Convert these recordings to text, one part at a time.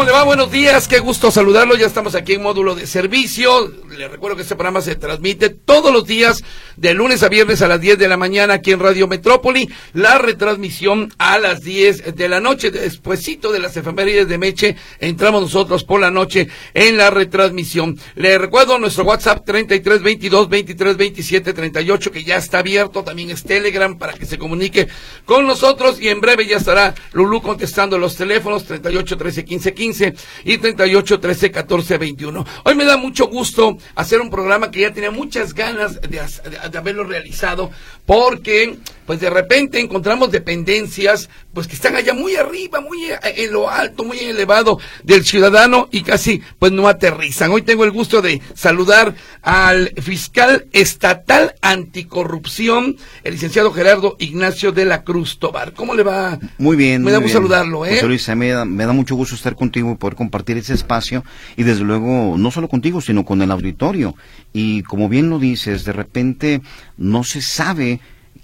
¿Cómo le va? Buenos días, qué gusto saludarlo. Ya estamos aquí en módulo de servicio. Le recuerdo que este programa se transmite todos los días, de lunes a viernes a las 10 de la mañana aquí en Radio Metrópoli. La retransmisión a las 10 de la noche. Despuésito de las efemérides de Meche, entramos nosotros por la noche en la retransmisión. Le recuerdo nuestro WhatsApp 33 22 23 27 38 que ya está abierto. También es Telegram para que se comunique con nosotros y en breve ya estará Lulú contestando los teléfonos 38 13 15 15 y 38 13 14 21. Hoy me da mucho gusto hacer un programa que ya tenía muchas ganas de, de, haberlo realizado porque pues de repente encontramos dependencias pues que están allá muy arriba, muy en lo alto, muy elevado del ciudadano y casi pues no aterrizan. Hoy tengo el gusto de saludar al fiscal estatal anticorrupción, el licenciado Gerardo Ignacio de la Cruz Tobar. ¿Cómo le va? Muy bien. Me da gusto saludarlo, ¿eh? Luis, me da, me da mucho gusto estar contigo y poder compartir ese espacio y desde luego no solo contigo, sino con el auditorio. Y como bien lo dices, de repente no se sabe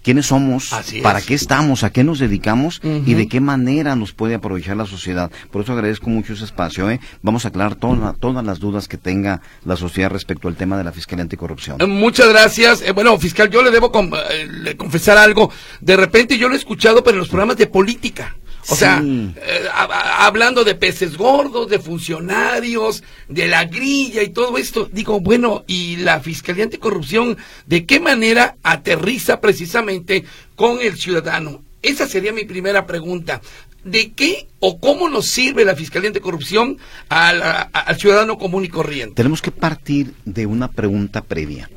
quiénes somos, para qué estamos, a qué nos dedicamos y de qué manera nos puede aprovechar la sociedad. Por eso agradezco mucho ese espacio. ¿eh? Vamos a aclarar todas las dudas que tenga la sociedad respecto al tema de la Fiscalía Anticorrupción. Eh, muchas gracias. Eh, bueno, fiscal, yo le debo confesar algo. De repente yo lo he escuchado, pero en los programas de política. O sea, eh, hablando de peces gordos, de funcionarios, de la grilla y todo esto, digo, bueno, ¿y la Fiscalía Anticorrupción de qué manera aterriza precisamente con el ciudadano? Esa sería mi primera pregunta. ¿De qué o cómo nos sirve la Fiscalía Anticorrupción al, al ciudadano común y corriente? Tenemos que partir de una pregunta previa.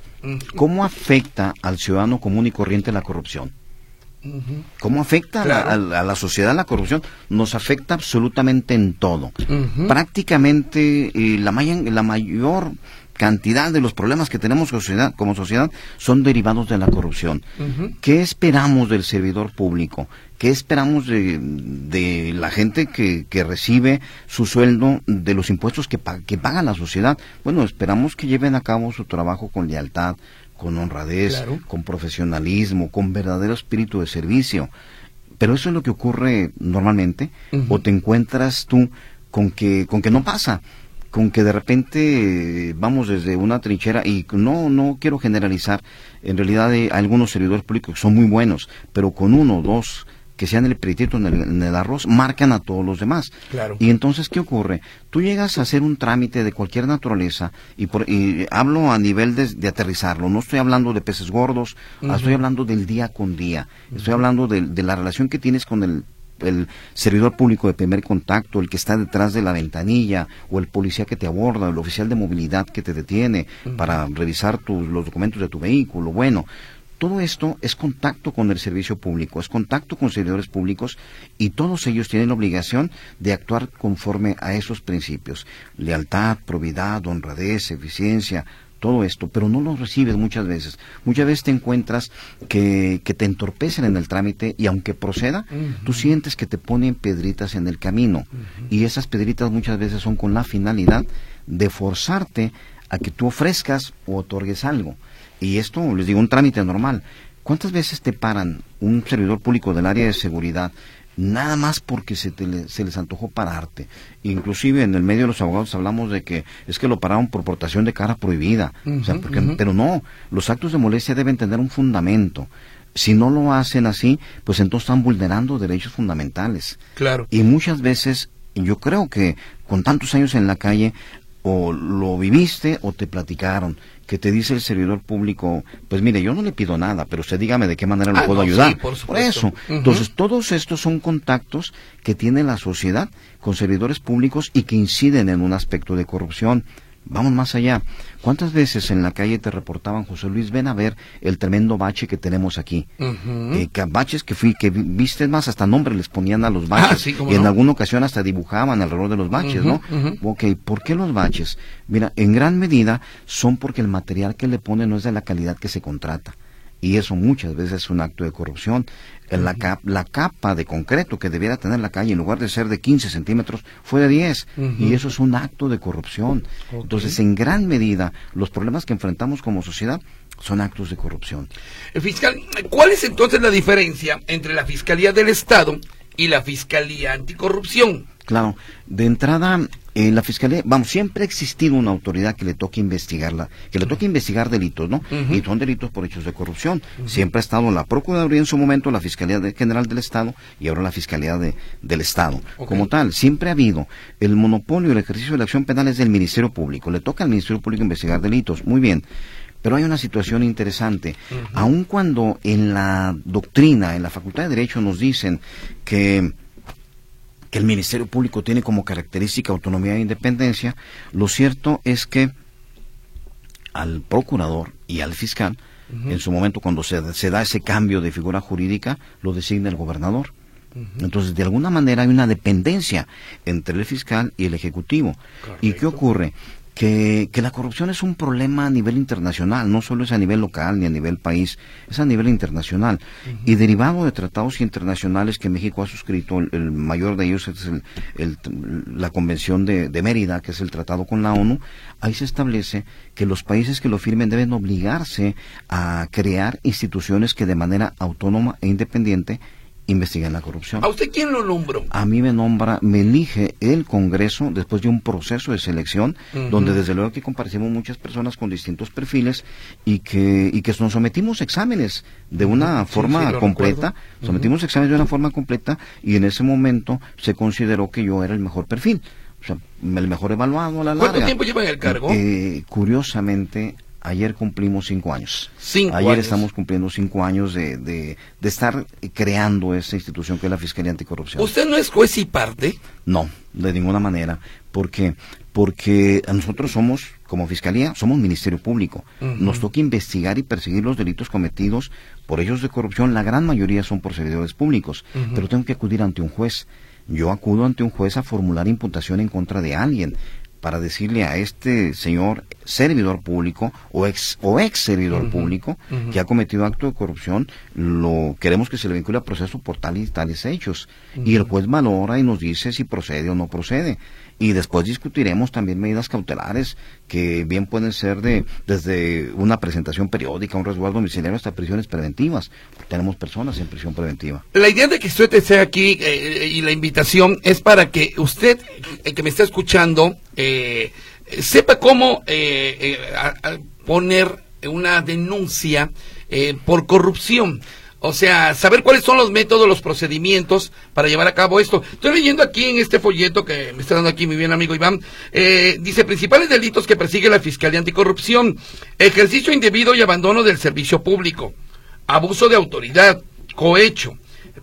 ¿Cómo afecta al ciudadano común y corriente la corrupción? ¿Cómo afecta a, la, sociedad la corrupción? Nos afecta absolutamente en todo. Prácticamente eh, la, la mayor cantidad de los problemas que tenemos como sociedad son derivados de la corrupción. ¿Qué esperamos del servidor público? ¿Qué esperamos de, la gente que, recibe su sueldo de los impuestos que, que paga la sociedad? Bueno, esperamos que lleven a cabo su trabajo con lealtad, con honradez, con profesionalismo, con verdadero espíritu de servicio. Pero eso es lo que ocurre normalmente, o te encuentras tú con que, con que no pasa, con que de repente vamos desde una trinchera y no, no quiero generalizar, en realidad hay algunos servidores públicos que son muy buenos, pero con uno o dos que sean el peritito en el, arroz, marcan a todos los demás. Claro. Y entonces, ¿qué ocurre? Tú llegas a hacer un trámite de cualquier naturaleza, y, por, hablo a nivel de, aterrizarlo, no estoy hablando de peces gordos, estoy hablando del día con día, estoy hablando de, la relación que tienes con el el servidor público de primer contacto, el que está detrás de la ventanilla, o el policía que te aborda, el oficial de movilidad que te detiene para revisar tus, los documentos de tu vehículo. Bueno, todo esto es contacto con el servicio público, es contacto con servidores públicos y todos ellos tienen la obligación de actuar conforme a esos principios. Lealtad, probidad, honradez, eficiencia, todo esto, pero no lo recibes muchas veces. Muchas veces te encuentras que, te entorpecen en el trámite y aunque proceda, tú sientes que te ponen pedritas en el camino. Y esas pedritas muchas veces son con la finalidad de forzarte a que tú ofrezcas o otorgues algo. Y esto, les digo, un trámite normal. ¿Cuántas veces te paran un servidor público del área de seguridad nada más porque se, se les antojó pararte? Inclusive en el medio de los abogados hablamos de que es que lo pararon por portación de cara prohibida. Pero no, los actos de molestia deben tener un fundamento. Si no lo hacen así, pues entonces están vulnerando derechos fundamentales. Claro. Y muchas veces, yo creo que con tantos años en la calle, o lo viviste o te platicaron que te dice el servidor público, pues mire, yo no le pido nada, pero usted dígame de qué manera lo ah, puedo ayudar. por, eso. Entonces, todos estos son contactos que tiene la sociedad con servidores públicos y que inciden en un aspecto de corrupción. Vamos más allá. ¿Cuántas veces en la calle te reportaban, José Luis, ven a ver el tremendo bache que tenemos aquí? Eh, baches que fui, que viste más, hasta nombre les ponían a los ah, baches. y en alguna ocasión hasta dibujaban alrededor de los baches, ¿no? Ok, ¿por qué los baches? Mira, en gran medida son porque el material que le ponen no es de la calidad que se contrata y eso muchas veces es un acto de corrupción. La, la capa de concreto que debiera tener la calle, en lugar de ser de 15 centímetros, fue de 10. Y eso es un acto de corrupción. Entonces, en gran medida, los problemas que enfrentamos como sociedad son actos de corrupción. Eh, fiscal, ¿cuál es entonces la diferencia entre la Fiscalía del Estado y la Fiscalía Anticorrupción? Claro, de entrada, eh, la Fiscalía, vamos, siempre ha existido una autoridad que le toque investigarla, que le toque investigar delitos, ¿no? Y son delitos por hechos de corrupción. Siempre ha estado la Procuraduría en su momento, la Fiscalía General del Estado y ahora la Fiscalía del Estado. Como tal, siempre ha habido el monopolio, el ejercicio de la acción penal es del Ministerio Público. Le toca al Ministerio Público investigar delitos. Muy bien. Pero hay una situación interesante. Aun cuando en la doctrina, en la Facultad de Derecho nos dicen que que el Ministerio Público tiene como característica autonomía e independencia, lo cierto es que al procurador y al fiscal, en su momento cuando se, da ese cambio de figura jurídica, lo designa el gobernador. Entonces, de alguna manera hay una dependencia entre el fiscal y el ejecutivo. ¿Y qué ocurre? Que, la corrupción es un problema a nivel internacional, no solo es a nivel local ni a nivel país, es a nivel internacional. Y derivado de tratados internacionales que México ha suscrito, el, mayor de ellos es la Convención de, de, Mérida, que es el tratado con la ONU, ahí se establece que los países que lo firmen deben obligarse a crear instituciones que de manera autónoma e independiente investigan la corrupción. ¿A usted quién lo nombró? A mí me nombra, me elige el Congreso después de un proceso de selección, donde desde luego que comparecimos muchas personas con distintos perfiles y que, y que nos sometimos exámenes de una forma completa, sometimos exámenes de una forma completa y en ese momento se consideró que yo era el mejor perfil. O sea, el mejor evaluado a la larga. ¿Cuánto tiempo lleva en el cargo? Eh, curiosamente, Ayer cumplimos cinco años. Cinco Ayer estamos cumpliendo cinco años de, de, estar creando esa institución que es la Fiscalía Anticorrupción. ¿Usted no es juez y parte? No, de ninguna manera. ¿Por qué? Porque nosotros somos, como Fiscalía, somos Ministerio Público. Nos toca investigar y perseguir los delitos cometidos por ellos de corrupción. La gran mayoría son por servidores públicos. Pero tengo que acudir ante un juez. Yo acudo ante un juez a formular imputación en contra de alguien para decirle a este señor servidor público o ex o ex servidor público que ha cometido acto de corrupción, lo queremos que se le vincule a proceso por tales tales hechos y el juez valora y nos dice si procede o no procede y después discutiremos también medidas cautelares que bien pueden ser de desde una presentación periódica, un resguardo domiciliario hasta prisiones preventivas. Tenemos personas en prisión preventiva. La idea de que usted esté aquí eh, y la invitación es para que usted, el que me está escuchando, eh, sepa cómo eh, poner una denuncia por corrupción. O sea, saber cuáles son los métodos, los procedimientos para llevar a cabo esto. Estoy leyendo aquí en este folleto que me está dando aquí mi bien amigo Iván. Eh, dice, principales delitos que persigue la Fiscalía Anticorrupción. Ejercicio indebido y abandono del servicio público. Abuso de autoridad. Cohecho.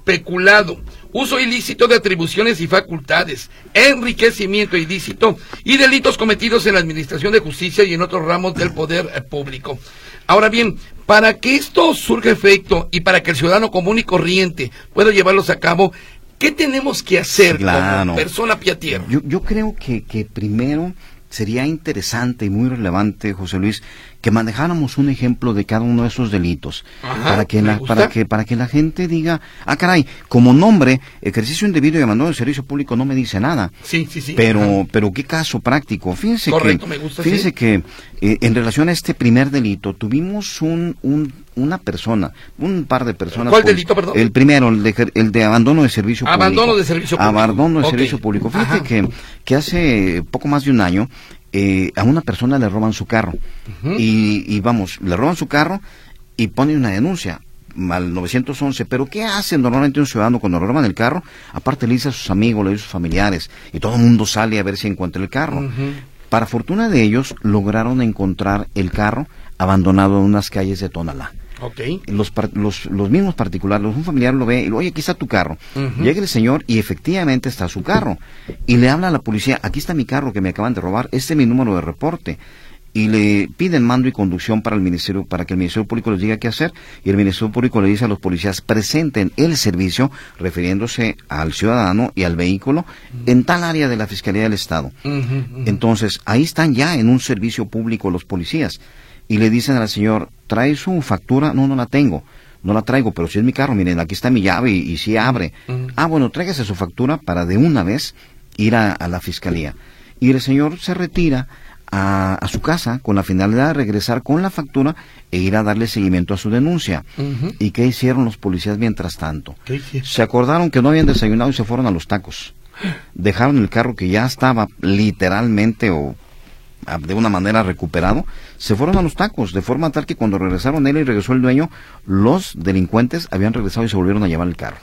Peculado. Uso ilícito de atribuciones y facultades. Enriquecimiento ilícito. Y delitos cometidos en la Administración de Justicia y en otros ramos del poder eh, público. Ahora bien, para que esto surja efecto y para que el ciudadano común y corriente pueda llevarlos a cabo, ¿qué tenemos que hacer como persona pia Yo, yo creo que, que primero sería interesante y muy relevante, José Luis, que manejáramos un ejemplo de cada uno de esos delitos para que la, para que para que la gente diga ah caray como nombre ejercicio indebido y abandono del servicio público no me dice nada sí sí sí pero pero qué caso práctico fíjense que fíjense que eh, en relación a este primer delito tuvimos un, un una persona, un par de personas. ¿Cuál delito, perdón? El primero, el de, el de abandono de servicio público. Abandono de servicio público. Abandono de servicio público. Fíjate que, que hace poco más de un año eh, a una persona le roban su carro. y, vamos, le roban su carro y ponen una denuncia al 911. Pero ¿qué hace normalmente un ciudadano cuando le roban el carro? Aparte le dice a sus amigos, le dice a sus familiares y todo el mundo sale a ver si encuentra el carro. Para fortuna de ellos, lograron encontrar el carro abandonado en unas calles de Tonalá. Okay. Los, los, los, mismos particulares, un familiar lo ve y lo, oye, aquí está tu carro. Llega el señor y efectivamente está su carro. Y le habla a la policía, aquí está mi carro que me acaban de robar, este es mi número de reporte. Y le piden mando y conducción para el ministerio, para que el Ministerio Público les diga qué hacer. Y el Ministerio Público le dice a los policías, presenten el servicio, refiriéndose al ciudadano y al vehículo, en tal área de la Fiscalía del Estado. Entonces, ahí están ya en un servicio público los policías y le dicen al señor, ¿trae su factura? No, no la tengo. No la traigo, pero si es mi carro, miren, aquí está mi llave y, si abre. Ah, bueno, tráigase su factura para de una vez ir a, la fiscalía. Y el señor se retira a, su casa con la finalidad de regresar con la factura e ir a darle seguimiento a su denuncia. ¿Y qué hicieron los policías mientras tanto? Se acordaron que no habían desayunado y se fueron a los tacos. Dejaron el carro que ya estaba literalmente o de una manera recuperado, se fueron a los tacos, de forma tal que cuando regresaron él y regresó el dueño, los delincuentes habían regresado y se volvieron a llevar el carro.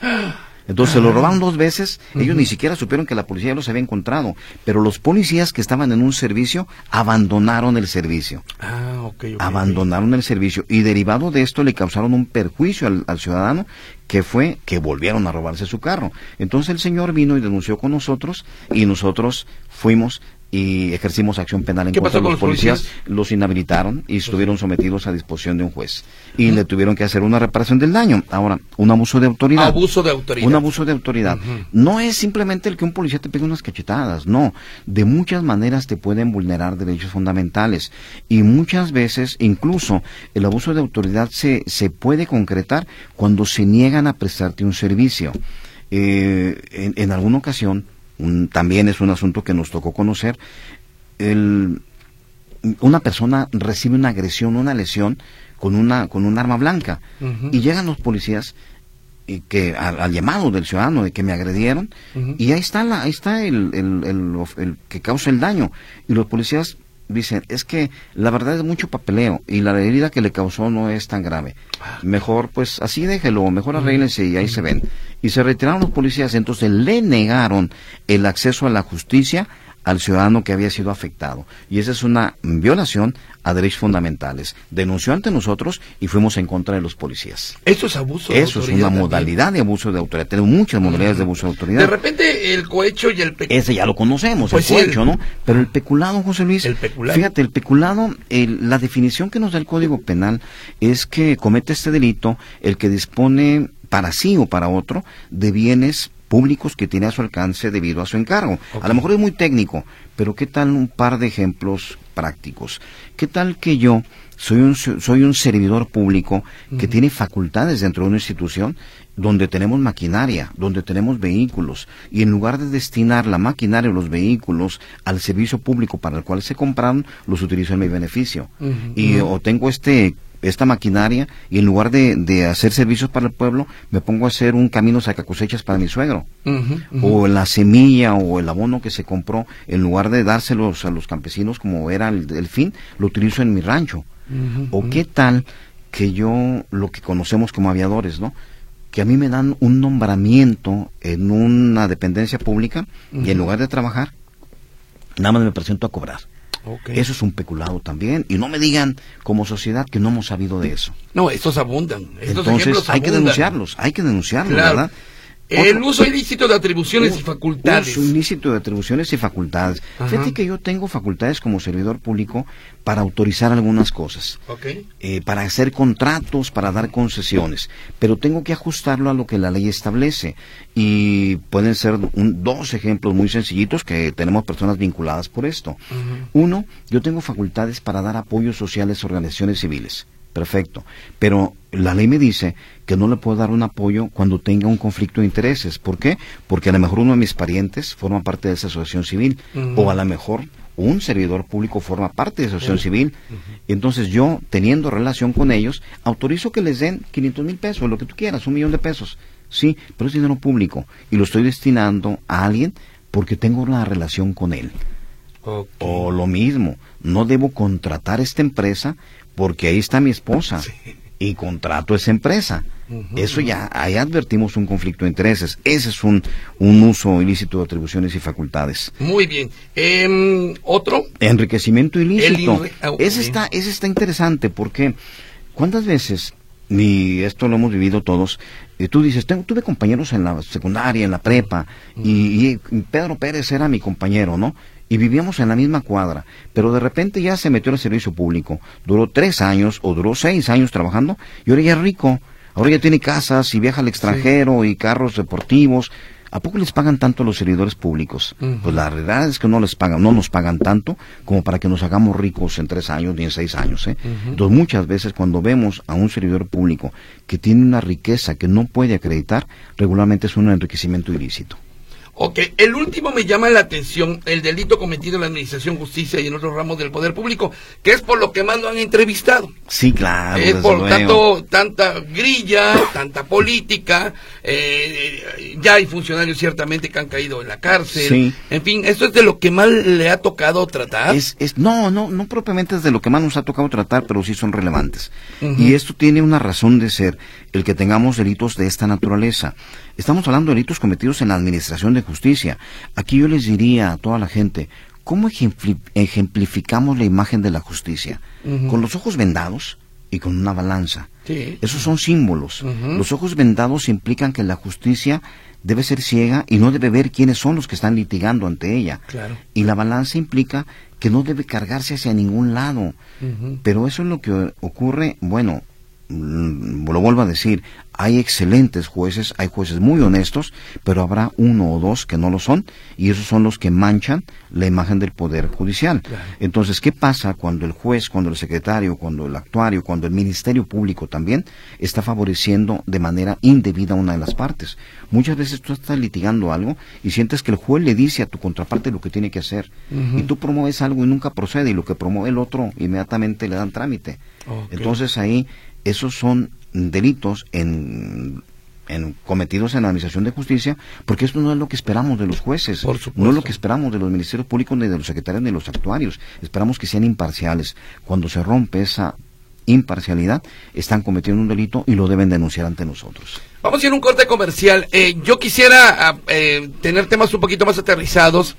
Entonces se lo robaron dos veces, ellos ni siquiera supieron que la policía los había encontrado, pero los policías que estaban en un servicio abandonaron el servicio. Ah, abandonaron el servicio y derivado de esto le causaron un perjuicio al, al ciudadano que fue que volvieron a robarse su carro. Entonces el señor vino y denunció con nosotros y nosotros fuimos y ejercimos acción penal en contra de los, policías, los inhabilitaron y estuvieron sometidos a disposición de un juez y le tuvieron que hacer una reparación del daño. Ahora, un abuso de autoridad. Abuso de autoridad. Un abuso de autoridad. No es simplemente el que un policía te pegue unas cachetadas, no. De muchas maneras te pueden vulnerar derechos fundamentales y muchas veces incluso el abuso de autoridad se, se puede concretar cuando se niegan a prestarte un servicio. Eh, en, en alguna ocasión también es un asunto que nos tocó conocer. una persona recibe una agresión, una lesión con una con un arma blanca. Y llegan los policías y que al, llamado del ciudadano de que me agredieron y ahí está la, ahí está el, el, que causa el daño. Y los policías dicen, es que la verdad es mucho papeleo y la herida que le causó no es tan grave. Mejor, pues así déjelo, mejor arréglense y ahí se ven. Y se retiraron los policías, entonces le negaron el acceso a la justicia al ciudadano que había sido afectado. Y esa es una violación a derechos fundamentales. Denunció ante nosotros y fuimos en contra de los policías. Eso es abuso de Eso es una modalidad de abuso de autoridad. Tenemos muchas modalidades de abuso de autoridad. De repente el cohecho y el peculado. Ese ya lo conocemos, el pues cohecho, ¿no? Pero el peculado, José Luis. El peculado. Fíjate, el peculado, la definición que nos da el Código Penal es que comete este delito el que dispone para sí o para otro de bienes públicos que tiene a su alcance debido a su encargo. A lo mejor es muy técnico, pero ¿qué tal un par de ejemplos prácticos? ¿Qué tal que yo soy un, soy un servidor público que tiene facultades dentro de una institución donde tenemos maquinaria, donde tenemos vehículos, y en lugar de destinar la maquinaria o los vehículos al servicio público para el cual se compraron, los utilizo en mi beneficio. Y o tengo este esta maquinaria y en lugar de, hacer servicios para el pueblo, me pongo a hacer un camino saca cosechas para mi suegro. O la semilla o el abono que se compró, en lugar de dárselos a los campesinos como era el, fin, lo utilizo en mi rancho. o qué tal que yo, lo que conocemos como aviadores, ¿no? que a mí me dan un nombramiento en una dependencia pública y en lugar de trabajar, nada más me presento a cobrar. Eso es un peculado también. Y no me digan como sociedad que no hemos sabido de eso. No, estos abundan. Entonces hay que denunciarlos, hay que denunciarlos, ¿verdad? El uso ilícito de atribuciones y facultades. Uso ilícito de atribuciones y facultades. Fíjate que yo tengo facultades como servidor público para autorizar algunas cosas, eh, para hacer contratos, para dar concesiones, pero tengo que ajustarlo a lo que la ley establece. Y pueden ser dos ejemplos muy sencillitos que tenemos personas vinculadas por esto. Uno, yo tengo facultades para dar apoyos sociales a organizaciones civiles perfecto. Pero la ley me dice que no le puedo dar un apoyo cuando tenga un conflicto de intereses. ¿Por qué? Porque a lo mejor uno de mis parientes forma parte de esa asociación civil o a lo mejor un servidor público forma parte de esa asociación civil. Entonces yo, teniendo relación con ellos, autorizo que les den 500 mil pesos, lo que tú quieras, un millón de pesos. Sí, pero es dinero público y lo estoy destinando a alguien porque tengo una relación con él. O lo mismo, no debo contratar esta empresa porque ahí está mi esposa y contrato esa empresa. Eso ya, ahí advertimos un conflicto de intereses. Ese es un, un uso ilícito de atribuciones y facultades. Muy bien. Em, ¿Otro? Enriquecimiento ilícito. Ah, ese, está, ese está interesante porque ¿cuántas veces, y esto lo hemos vivido todos, y tú dices, tengo, tuve compañeros en la secundaria, en la prepa, y, y Pedro Pérez era mi compañero, ¿no? Y vivíamos en la misma cuadra, pero de repente ya se metió en el servicio público. Duró tres años o duró seis años trabajando y ahora ya es rico. Ahora ya tiene casas y viaja al extranjero y carros deportivos. ¿a poco les pagan tanto a los servidores públicos? Pues la realidad es que no les pagan, no nos pagan tanto como para que nos hagamos ricos en tres años ni en seis años. ¿eh? Entonces muchas veces cuando vemos a un servidor público que tiene una riqueza que no puede acreditar, regularmente es un enriquecimiento ilícito. Ok, el último me llama la atención, el delito cometido en la Administración Justicia y en otros ramos del Poder Público, que es por lo que más lo han entrevistado. Sí, claro. Es por tanto, tanta grilla, tanta política, eh, ya hay funcionarios ciertamente que han caído en la cárcel. Sí. En fin, ¿esto es de lo que más le ha tocado tratar? Es, es, no, no, no propiamente es de lo que más nos ha tocado tratar, pero sí son relevantes. Y esto tiene una razón de ser, el que tengamos delitos de esta naturaleza. Estamos hablando de delitos cometidos en la administración de justicia. Aquí yo les diría a toda la gente, ¿cómo ejemplificamos la imagen de la justicia? Con los ojos vendados y con una balanza. Esos son símbolos. Los ojos vendados implican que la justicia debe ser ciega y no debe ver quiénes son los que están litigando ante ella. Y la balanza implica que no debe cargarse hacia ningún lado. Pero eso es lo que ocurre, bueno, lo vuelvo a decir, hay excelentes jueces, hay jueces muy honestos, pero habrá uno o dos que no lo son, y esos son los que manchan la imagen del Poder Judicial. Entonces, ¿qué pasa cuando el juez, cuando el secretario, cuando el actuario, cuando el Ministerio Público también está favoreciendo de manera indebida a una de las partes? Muchas veces tú estás litigando algo y sientes que el juez le dice a tu contraparte lo que tiene que hacer, y tú promueves algo y nunca procede, y lo que promueve el otro inmediatamente le dan trámite. Entonces ahí, esos son delitos en, cometidos en la Administración de Justicia, porque esto no es lo que esperamos de los jueces, no es lo que esperamos de los ministerios públicos, ni de los secretarios, ni de los actuarios. Esperamos que sean imparciales. Cuando se rompe esa imparcialidad, están cometiendo un delito y lo deben denunciar ante nosotros. Vamos a ir a un corte comercial. Eh, yo quisiera ah, eh, tener temas un poquito más aterrizados.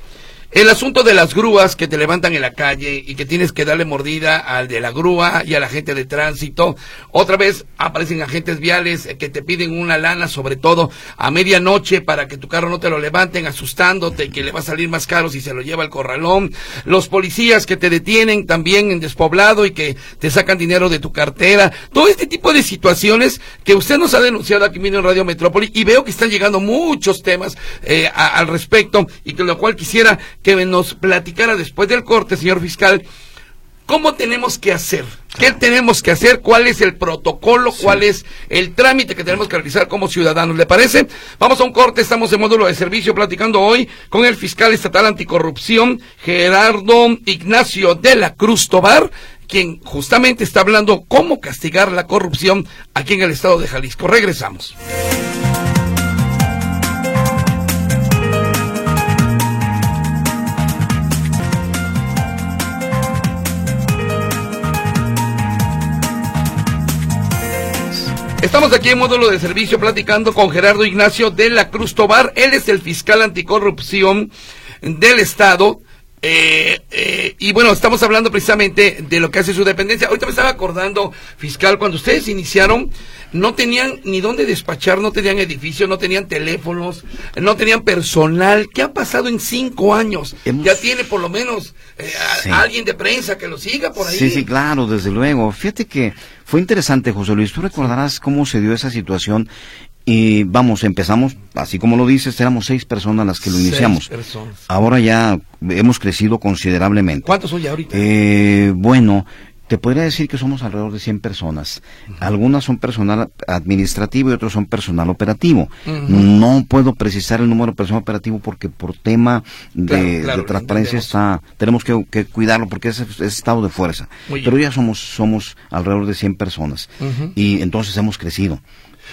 El asunto de las grúas que te levantan en la calle y que tienes que darle mordida al de la grúa y a la gente de tránsito. Otra vez aparecen agentes viales que te piden una lana, sobre todo a medianoche, para que tu carro no te lo levanten, asustándote que le va a salir más caro si se lo lleva el corralón. Los policías que te detienen también en despoblado y que te sacan dinero de tu cartera. Todo este tipo de situaciones que usted nos ha denunciado aquí mismo en Radio Metrópoli y veo que están llegando muchos temas eh, al respecto y con lo cual quisiera que nos platicara después del corte, señor fiscal, ¿Cómo tenemos que hacer? ¿Qué tenemos que hacer? ¿Cuál es el protocolo? ¿Cuál es el trámite que tenemos que realizar como ciudadanos? ¿Le parece? Vamos a un corte, estamos en módulo de servicio platicando hoy con el fiscal estatal anticorrupción, Gerardo Ignacio de la Cruz Tobar, quien justamente está hablando cómo castigar la corrupción aquí en el estado de Jalisco. Regresamos. Estamos aquí en módulo de servicio platicando con Gerardo Ignacio de la Cruz Tobar. Él es el fiscal anticorrupción del Estado. Eh, eh, y bueno, estamos hablando precisamente de lo que hace su dependencia. Ahorita me estaba acordando, fiscal, cuando ustedes iniciaron, no tenían ni dónde despachar, no tenían edificio, no tenían teléfonos, no tenían personal. ¿Qué ha pasado en cinco años? Ya tiene por lo menos eh, alguien de prensa que lo siga por ahí. Sí, sí, claro, desde luego. Fíjate que fue interesante, José Luis. Tú recordarás cómo se dio esa situación y vamos, empezamos, así como lo dices, éramos seis personas las que lo iniciamos. Personas. Ahora ya hemos crecido considerablemente. ¿Cuántos son ya ahorita? Eh, bueno, te podría decir que somos alrededor de 100 personas. Algunas son personal administrativo y otros son personal operativo. No puedo precisar el número de personal operativo porque por tema de, transparencia está, tenemos que, cuidarlo porque es, estado de fuerza. Pero ya somos, somos alrededor de 100 personas. Y entonces hemos crecido.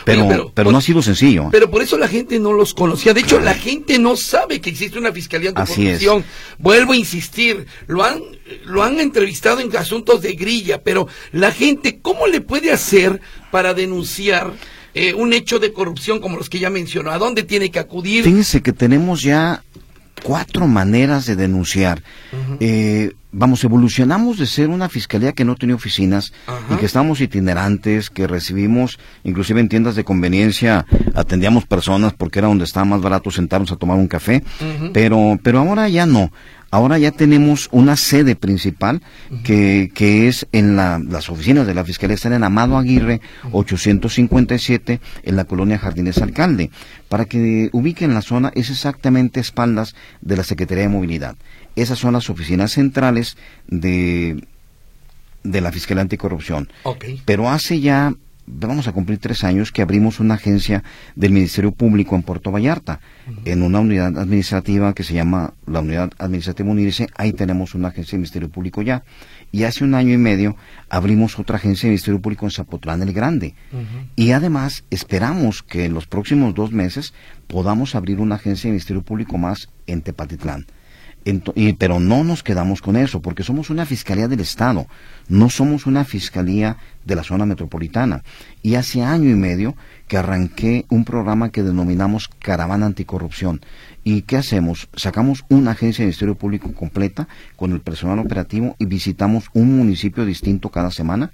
Pero, pero, no ha sido sencillo. Pero por eso la gente no los conocía. De hecho, la gente no sabe que existe una fiscalía anticorrupción. Vuelvo a insistir, lo han, lo han entrevistado en asuntos de grilla, pero la gente, ¿cómo le puede hacer para denunciar eh, un hecho de corrupción como los que ya mencionó? ¿A dónde tiene que acudir? Fíjense que tenemos ya cuatro maneras de denunciar. eh, vamos, evolucionamos de ser una fiscalía que no tenía oficinas y que estábamos itinerantes, que recibimos, inclusive en tiendas de conveniencia, atendíamos personas porque era donde estaba más barato sentarnos a tomar un café, pero, pero ahora ya no. Ahora ya tenemos una sede principal que, que es en la, las oficinas de la Fiscalía, están en Amado Aguirre 857 en la colonia Jardines Alcalde. Para que ubiquen la zona, es exactamente espaldas de la Secretaría de Movilidad. Esas son las oficinas centrales de, de la Fiscalía Anticorrupción. Pero hace ya vamos a cumplir tres años que abrimos una agencia del Ministerio Público en Puerto Vallarta, en una unidad administrativa que se llama la Unidad Administrativa Unidice, ahí tenemos una agencia del Ministerio Público ya. Y hace un año y medio abrimos otra agencia del Ministerio Público en Zapotlán el Grande. Y además esperamos que en los próximos dos meses podamos abrir una agencia del Ministerio Público más en Tepatitlán pero no nos quedamos con eso, porque somos una fiscalía del Estado, no somos una fiscalía de la zona metropolitana. Y hace año y medio que arranqué un programa que denominamos Caravana Anticorrupción. ¿Y qué hacemos? Sacamos una agencia de Ministerio Público completa con el personal operativo y visitamos un municipio distinto cada semana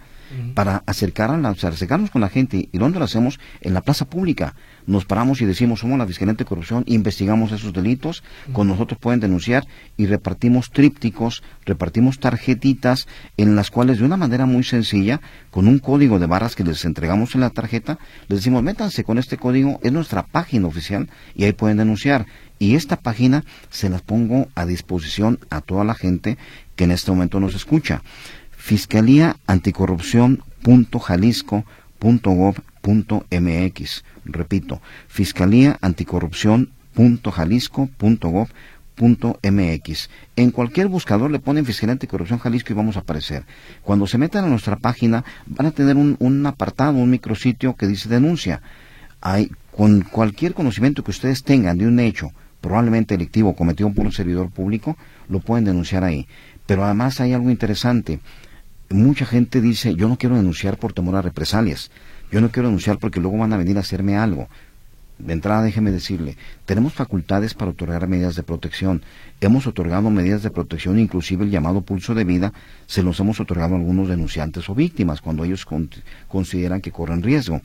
para acercar a acercarnos con la gente. ¿Y dónde lo hacemos? En la plaza pública. Nos paramos y decimos, somos la Fiscalía Corrupción, investigamos esos delitos, con nosotros pueden denunciar y repartimos trípticos, repartimos tarjetitas en las cuales de una manera muy sencilla, con un código de barras que les entregamos en la tarjeta, les decimos, métanse con este código, es nuestra página oficial y ahí pueden denunciar. Y esta página se las pongo a disposición a toda la gente que en este momento nos escucha fiscalía anticorrupción.jalisco.gov.mx. Repito, fiscalía anticorrupción.jalisco.gov.mx. En cualquier buscador le ponen Fiscalía Anticorrupción Jalisco y vamos a aparecer. Cuando se metan a nuestra página van a tener un, un apartado, un micrositio que dice denuncia. Hay, con cualquier conocimiento que ustedes tengan de un hecho probablemente delictivo cometido por un servidor público, lo pueden denunciar ahí. Pero además hay algo interesante mucha gente dice, yo no quiero denunciar por temor a represalias, yo no quiero denunciar porque luego van a venir a hacerme algo. De entrada, déjeme decirle, tenemos facultades para otorgar medidas de protección. Hemos otorgado medidas de protección, inclusive el llamado pulso de vida, se los hemos otorgado a algunos denunciantes o víctimas cuando ellos consideran que corren riesgo.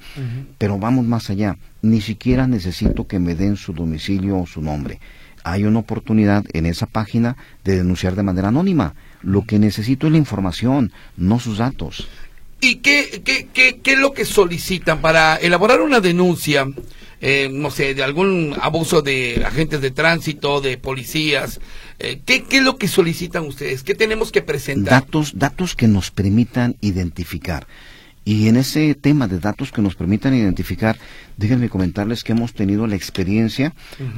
Pero vamos más allá, ni siquiera necesito que me den su domicilio o su nombre. Hay una oportunidad en esa página de denunciar de manera anónima. Lo que necesito es la información, no sus datos. ¿Y qué, qué, qué, qué es lo que solicitan para elaborar una denuncia? Eh, no sé, de algún abuso de agentes de tránsito, de policías. Eh, ¿qué, ¿Qué es lo que solicitan ustedes? ¿Qué tenemos que presentar? Datos, datos que nos permitan identificar. Y en ese tema de datos que nos permitan identificar, déjenme comentarles que hemos tenido la experiencia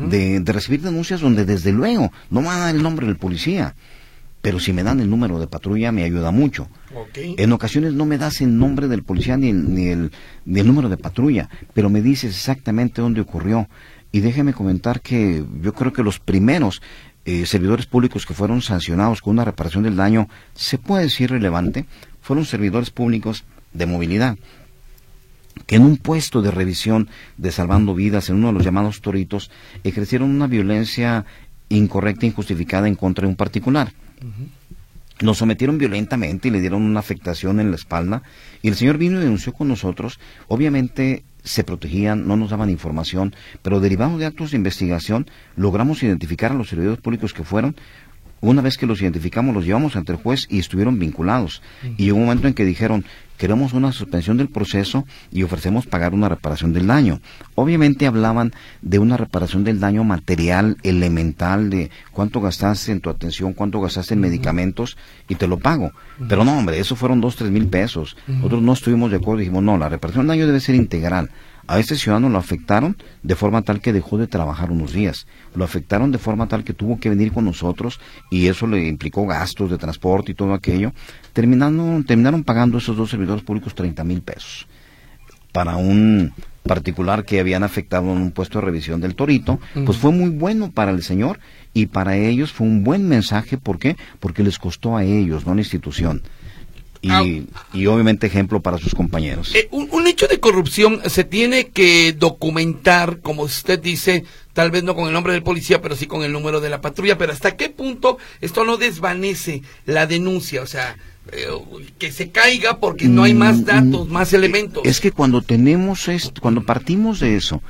de, de, recibir denuncias donde desde luego no van a dar el nombre del policía, pero si me dan el número de patrulla me ayuda mucho. En ocasiones no me das el nombre del policía ni el, ni el, ni el número de patrulla, pero me dices exactamente dónde ocurrió. Y déjeme comentar que yo creo que los primeros eh, servidores públicos que fueron sancionados con una reparación del daño, se puede decir relevante, fueron servidores públicos de movilidad que en un puesto de revisión de salvando vidas en uno de los llamados toritos ejercieron una violencia incorrecta e injustificada en contra de un particular. Nos sometieron violentamente y le dieron una afectación en la espalda y el señor vino y denunció con nosotros. Obviamente se protegían, no nos daban información, pero derivado de actos de investigación logramos identificar a los servidores públicos que fueron. Una vez que los identificamos, los llevamos ante el juez y estuvieron vinculados. Y hubo un momento en que dijeron, queremos una suspensión del proceso y ofrecemos pagar una reparación del daño. Obviamente hablaban de una reparación del daño material, elemental, de cuánto gastaste en tu atención, cuánto gastaste en medicamentos y te lo pago. Pero no, hombre, eso fueron dos, tres mil pesos. Nosotros no estuvimos de acuerdo y dijimos, no, la reparación del daño debe ser integral. A este ciudadano lo afectaron de forma tal que dejó de trabajar unos días. Lo afectaron de forma tal que tuvo que venir con nosotros y eso le implicó gastos de transporte y todo aquello. Terminaron, terminaron pagando esos dos servidores públicos 30 mil pesos. Para un particular que habían afectado en un puesto de revisión del Torito, pues fue muy bueno para el señor y para ellos fue un buen mensaje. ¿Por qué? Porque les costó a ellos, no a la institución. Ah. y, obviamente ejemplo para sus compañeros. Eh, un, hecho de corrupción se tiene que documentar, como usted dice, tal vez no con el nombre del policía, pero sí con el número de la patrulla, pero hasta qué punto esto no desvanece la denuncia, o sea, que se caiga porque no hay más Mm, datos, mm, más elementos. Es que cuando tenemos esto, cuando partimos de eso,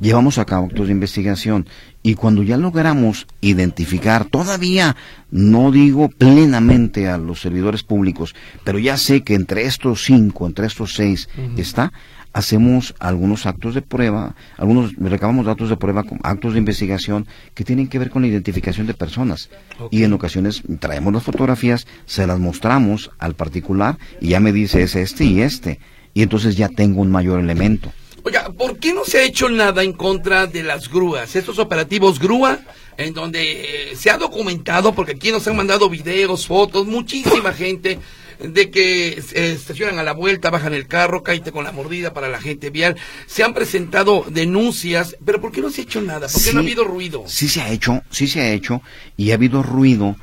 llevamos a cabo actos de investigación y cuando ya logramos identificar, todavía no digo plenamente a los servidores públicos, pero ya sé que entre estos cinco, entre estos seis está, hacemos algunos actos de prueba, algunos recabamos datos de prueba, actos de investigación que tienen que ver con la identificación de personas. Y en ocasiones traemos las fotografías, se las mostramos al particular y ya me dice es este y este. Y entonces ya tengo un mayor elemento. Oiga, ¿por qué no se ha hecho nada en contra de las grúas? Estos operativos grúa, en donde eh, se ha documentado, porque aquí nos han mandado videos, fotos, muchísima gente, de que se estacionan a la vuelta, bajan el carro, caíte con la mordida para la gente vial. Se han presentado denuncias, pero ¿por qué no se ha hecho nada? ¿Por qué no ha Sí, habido ruido? Sí se ha hecho, sí se ha hecho y ha habido ruido,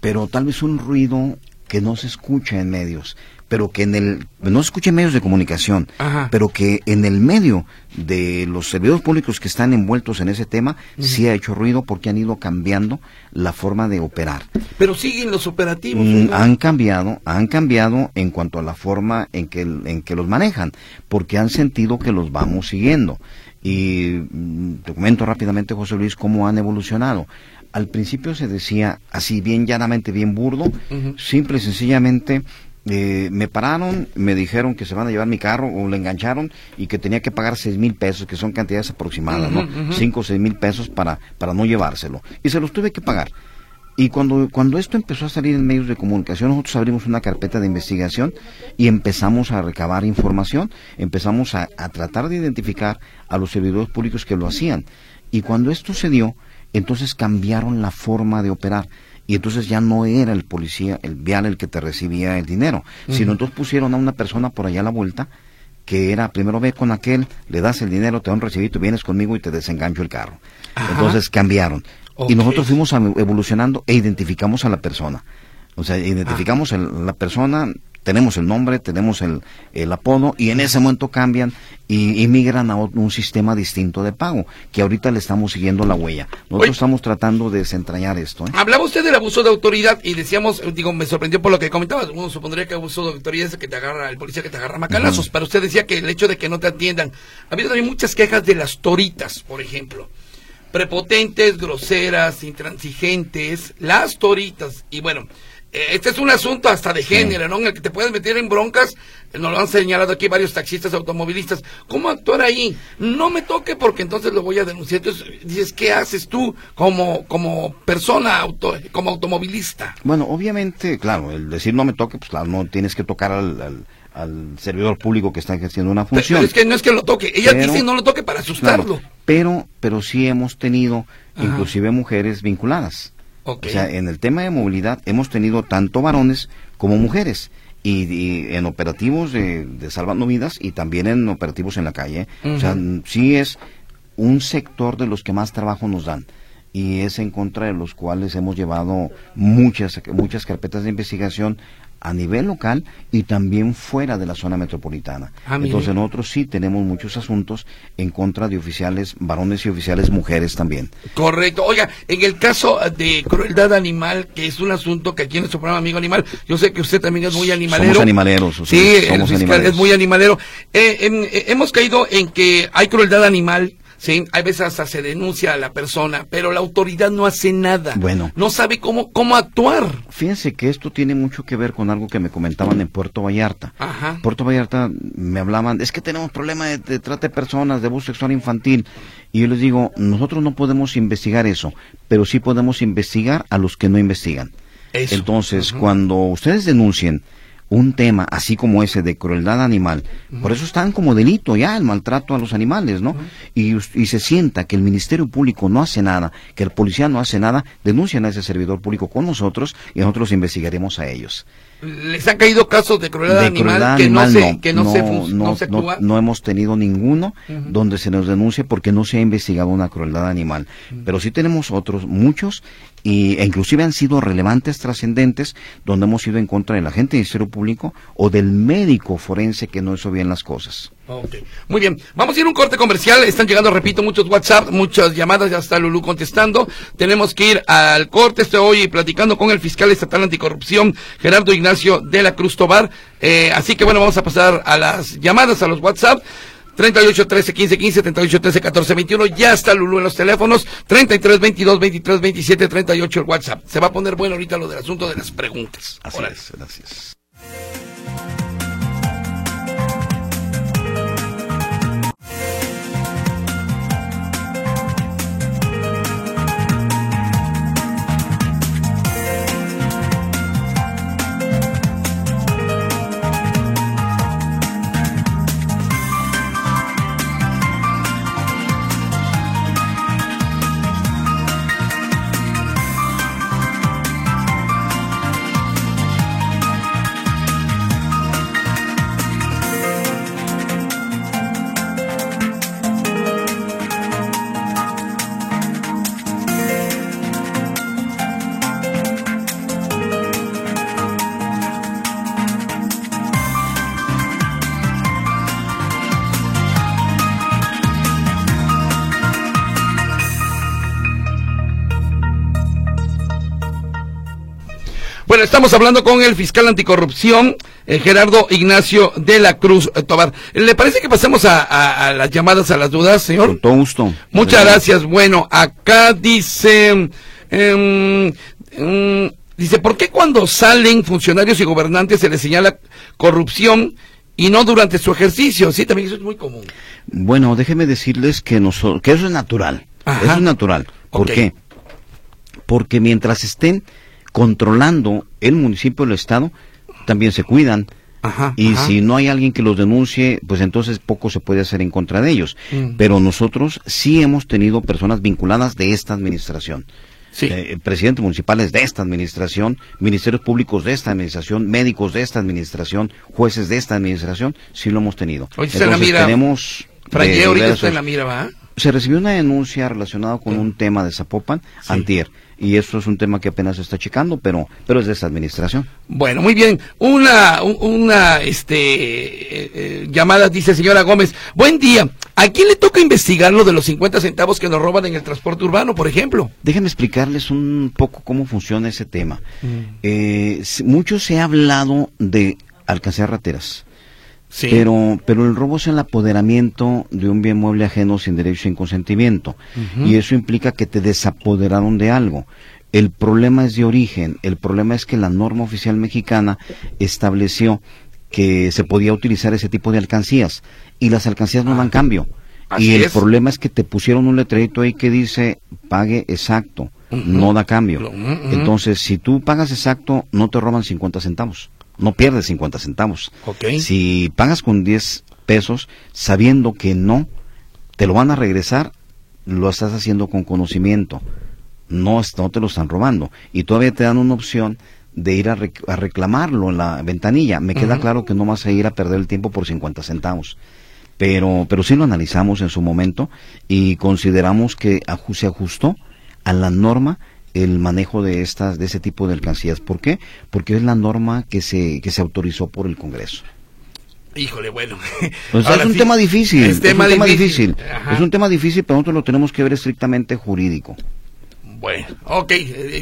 pero tal vez un ruido que no se escucha en medios, pero que en el no se escucha en medios de comunicación, Ajá. pero que en el medio de los servidores públicos que están envueltos en ese tema sí ha hecho ruido porque han ido cambiando la forma de operar. Pero siguen los operativos. Mm, han cambiado, han cambiado en cuanto a la forma en que, en que los manejan, porque han sentido que los vamos siguiendo. Y mm, te comento rápidamente, José Luis, cómo han evolucionado. Al principio se decía así bien llanamente, bien burdo, simple y sencillamente eh, me pararon, me dijeron que se van a llevar mi carro o le engancharon y que tenía que pagar seis mil pesos, que son cantidades aproximadas, ¿no? Cinco o seis mil pesos para, para no llevárselo. Y se los tuve que pagar. Y cuando, cuando esto empezó a salir en medios de comunicación, nosotros abrimos una carpeta de investigación y empezamos a recabar información, empezamos a, a tratar de identificar a los servidores públicos que lo hacían. Y cuando esto se dio, entonces cambiaron la forma de operar. Y entonces ya no era el policía, el vial el que te recibía el dinero, sino entonces pusieron a una persona por allá a la vuelta que era primero ve con aquel, le das el dinero, te da un recibito, vienes conmigo y te desengancho el carro. Ajá. Entonces cambiaron. Y nosotros fuimos evolucionando e identificamos a la persona. O sea, identificamos el- la persona, tenemos el nombre, tenemos el, el apodo y en ese momento cambian y, y migran a un sistema distinto de pago, que ahorita le estamos siguiendo la huella. Nosotros Oye. estamos tratando de desentrañar esto. ¿eh? Hablaba usted del abuso de autoridad y decíamos, digo, me sorprendió por lo que comentabas. Uno supondría que abuso de autoridad es el que te agarra, el policía que te agarra macalazos, pero usted decía que el hecho de que no te atiendan. Ha habido también muchas quejas de las toritas, por ejemplo. Prepotentes, groseras, intransigentes, las toritas. Y bueno, este es un asunto hasta de género, ¿no? En el que te puedes meter en broncas. eh, Nos lo han señalado aquí varios taxistas automovilistas. ¿Cómo actuar ahí? No me toque porque entonces lo voy a denunciar. Entonces dices, ¿qué haces tú como, como persona, auto, como automovilista? Bueno, obviamente, claro, el decir no me toque, pues claro, no tienes que tocar al, al- al servidor público que está ejerciendo una Pero función. es que no es que lo toque. Ellas Pero- dicen no lo toque para asustarlo. Claro, pero, pero sí hemos tenido Ajá. inclusive mujeres vinculadas. O sea, en el tema de movilidad hemos tenido tanto varones como mujeres. Y, y en operativos de, de salvando vidas y también en operativos en la calle. O sea, sí es un sector de los que más trabajo nos dan. Y es en contra de los cuales hemos llevado muchas, muchas carpetas de investigación a nivel local y también fuera de la zona metropolitana. Ah. Entonces nosotros sí tenemos muchos asuntos en contra de oficiales varones y oficiales mujeres también. Correcto. Oiga, en el caso de crueldad animal, que es un asunto que aquí en nuestro programa Amigo Animal, yo sé que usted también es muy animalero. Somos animaleros. o sea, Sí, somos animaleros. es muy animalero. Eh, en- eh, hemos caído en que hay crueldad animal. Sí, hay veces hasta se denuncia a la persona, pero la autoridad no hace nada. Bueno. No sabe cómo, cómo actuar. Fíjense que esto tiene mucho que ver con algo que me comentaban en Puerto Vallarta. Ajá. Puerto Vallarta me hablaban, es que tenemos problema de, de trata de personas, de abuso sexual infantil. Y yo les digo, nosotros no podemos investigar eso, pero sí podemos investigar a los que no investigan. Eso. Entonces, cuando ustedes denuncien un tema así como ese de crueldad animal, por eso están como delito ya el maltrato a los animales, ¿no? y, y se sienta que el Ministerio Público no hace nada, que el policía no hace nada, denuncian a ese servidor público con nosotros y nosotros investigaremos a ellos. ¿Les han caído casos de crueldad De animal crueldad que animal no se, que no, se, no, fun- no, se actúa? no hemos tenido ninguno donde se nos denuncie porque no se ha investigado una crueldad animal. Pero sí tenemos otros, muchos, y, e inclusive han sido relevantes, trascendentes, donde hemos ido en contra del agente del Ministerio Público o del médico forense que no hizo bien las cosas. Ok, muy bien. Vamos a ir a un corte comercial. Están llegando, repito, muchos WhatsApp, muchas llamadas. Ya está Lulú contestando. Tenemos que ir al corte. Estoy hoy platicando con el fiscal estatal anticorrupción, Gerardo Ignacio de la Cruz Tobar. Eh, así que bueno, vamos a pasar a las llamadas, a los WhatsApp. 38 13 15 15 38 13 14 21 ya está Lulú en los teléfonos 33 22 23 27 38 el WhatsApp se va a poner bueno ahorita lo del asunto de las preguntas así es gracias estamos hablando con el fiscal anticorrupción, eh, Gerardo Ignacio de la Cruz eh, Tobar. ¿Le parece que pasemos a, las llamadas, a las dudas, señor? Con todo gusto. Muchas gracias. Bueno, acá dice... Em, em, dice, ¿por qué cuando salen funcionarios y gobernantes se les señala corrupción y no durante su ejercicio? Sí, también eso es muy común. Bueno, déjeme decirles que, nosotros, que eso es natural. Eso es natural. ¿Por qué? Porque mientras estén controlando el municipio el estado, también se cuidan. y si no hay alguien que los denuncie, pues entonces poco se puede hacer en contra de ellos. Mm. Pero nosotros sí hemos tenido personas vinculadas de esta administración. Sí. Eh, presidentes municipales de esta administración, ministerios públicos de esta administración, médicos de esta administración, jueces de esta administración, sí lo hemos tenido. Hoy la mira. Tenemos ahorita la mira, ¿va? Se recibió una denuncia relacionada con un tema de Zapopan, antier y eso es un tema que apenas se está checando, pero, pero es de esa administración. Bueno, muy bien. Una, una, este, eh, eh, llamada dice señora Gómez. Buen día. ¿A quién le toca investigar lo de los 50 centavos que nos roban en el transporte urbano, por ejemplo? Déjenme explicarles un poco cómo funciona ese tema. Mm. Eh, mucho se ha hablado de alcanzar rateras. Pero, pero el robo es el apoderamiento de un bien mueble ajeno sin derecho sin consentimiento. Y eso implica que te desapoderaron de algo. El problema es de origen. El problema es que la norma oficial mexicana estableció que se podía utilizar ese tipo de alcancías. Y las alcancías no dan cambio. y el problema es que te pusieron un letrerito ahí que dice pague exacto. No da cambio. Entonces, si tú pagas exacto, no te roban 50 centavos no pierdes 50 centavos. Si pagas con 10 pesos sabiendo que no te lo van a regresar, lo estás haciendo con conocimiento. No, no te lo están robando. Y todavía te dan una opción de ir a, reclamarlo en la ventanilla. Me queda claro que no vas a ir a perder el tiempo por 50 centavos. Pero, pero sí lo analizamos en su momento y consideramos que se ajustó a la norma el manejo de estas de ese tipo de alcancías. ¿Por qué? Porque es la norma que se que se autorizó por el Congreso. Híjole, bueno. es un tema difícil. Es, un tema difícil. Es un tema difícil, pero nosotros lo tenemos que ver estrictamente jurídico. Bueno, ok,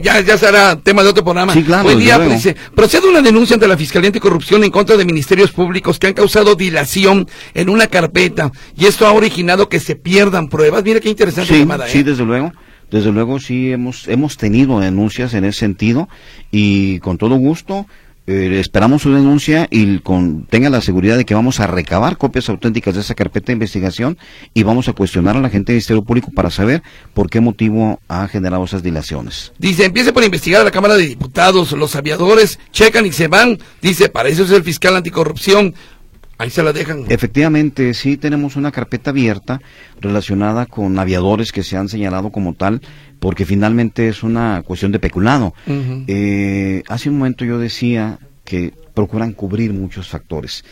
ya, ya será tema de otro programa. Sí, claro. Buen día, dice, procede una denuncia ante la Fiscalía Anticorrupción en contra de ministerios públicos que han causado dilación en una carpeta y esto ha originado que se pierdan pruebas. Mira qué interesante llamada. Sí, ¿eh? desde luego. Desde luego sí hemos, hemos tenido denuncias en ese sentido y con todo gusto eh, esperamos su denuncia y con, tenga la seguridad de que vamos a recabar copias auténticas de esa carpeta de investigación y vamos a cuestionar a la gente del Ministerio Público para saber por qué motivo ha generado esas dilaciones. Dice, empiece por investigar a la Cámara de Diputados, los aviadores checan y se van. Dice, para eso es el fiscal anticorrupción. Ahí se la dejan. Efectivamente, sí tenemos una carpeta abierta relacionada con aviadores que se han señalado como tal, porque finalmente es una cuestión de peculado. Eh, hace un momento yo decía que procuran cubrir muchos factores.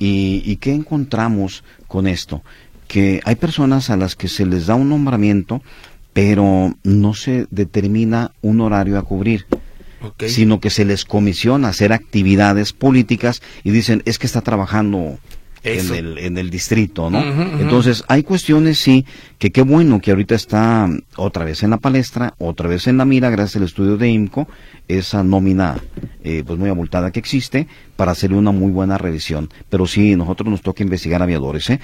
y, ¿Y qué encontramos con esto? Que hay personas a las que se les da un nombramiento, pero no se determina un horario a cubrir sino que se les comisiona hacer actividades políticas y dicen, es que está trabajando en el, en el distrito, ¿no? Entonces, hay cuestiones, sí, que qué bueno que ahorita está otra vez en la palestra, otra vez en la mira, gracias al estudio de IMCO, esa nómina, eh, pues muy abultada que existe, para hacerle una muy buena revisión. Pero sí, nosotros nos toca investigar aviadores, ¿eh?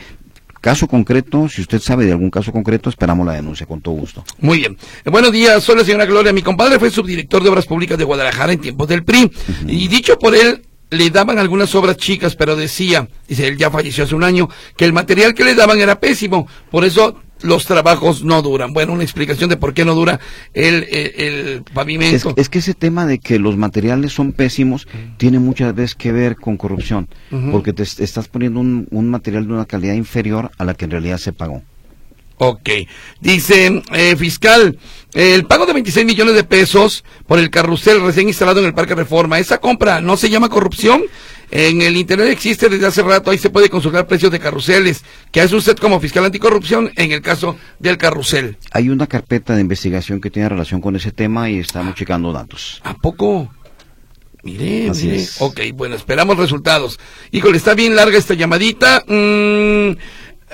Caso concreto, si usted sabe de algún caso concreto, esperamos la denuncia con todo gusto. Muy bien. Eh, buenos días, soy la señora Gloria. Mi compadre fue subdirector de Obras Públicas de Guadalajara en tiempos del PRI. Y dicho por él, le daban algunas obras chicas, pero decía, dice, él ya falleció hace un año, que el material que le daban era pésimo. Por eso los trabajos no duran. Bueno, una explicación de por qué no dura el, el, pavimento. Es, que ese tema de que los materiales son pésimos tiene muchas veces que ver con corrupción, porque te estás poniendo un, un material de una calidad inferior a la que en realidad se pagó. Ok. Dice, eh, fiscal, el pago de 26 millones de pesos por el carrusel recién instalado en el Parque Reforma, ¿esa compra no se llama corrupción? En el Internet existe desde hace rato, ahí se puede consultar precios de carruseles. ¿Qué hace usted como fiscal anticorrupción en el caso del carrusel? Hay una carpeta de investigación que tiene relación con ese tema y estamos checando datos. ¿A poco? Mire, mire. Ok, bueno, esperamos resultados. Híjole, está bien larga esta llamadita. Mm,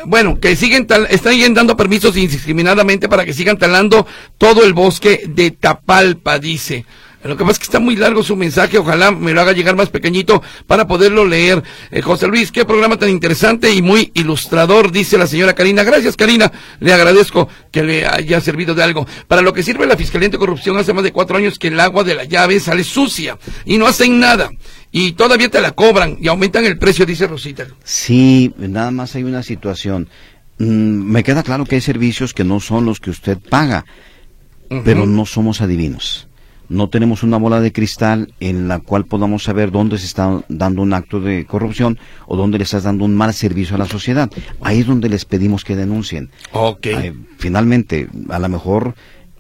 bueno, que siguen están dando permisos indiscriminadamente para que sigan talando todo el bosque de Tapalpa, dice. Lo que pasa es que está muy largo su mensaje, ojalá me lo haga llegar más pequeñito para poderlo leer. Eh, José Luis, qué programa tan interesante y muy ilustrador, dice la señora Karina. Gracias, Karina, le agradezco que le haya servido de algo. Para lo que sirve la Fiscalía Anticorrupción, hace más de cuatro años que el agua de la llave sale sucia y no hacen nada. Y todavía te la cobran y aumentan el precio, dice Rosita. Sí, nada más hay una situación. Mm, me queda claro que hay servicios que no son los que usted paga, pero no somos adivinos no tenemos una bola de cristal en la cual podamos saber dónde se está dando un acto de corrupción o dónde le estás dando un mal servicio a la sociedad. Ahí es donde les pedimos que denuncien. Ok. finalmente, a lo mejor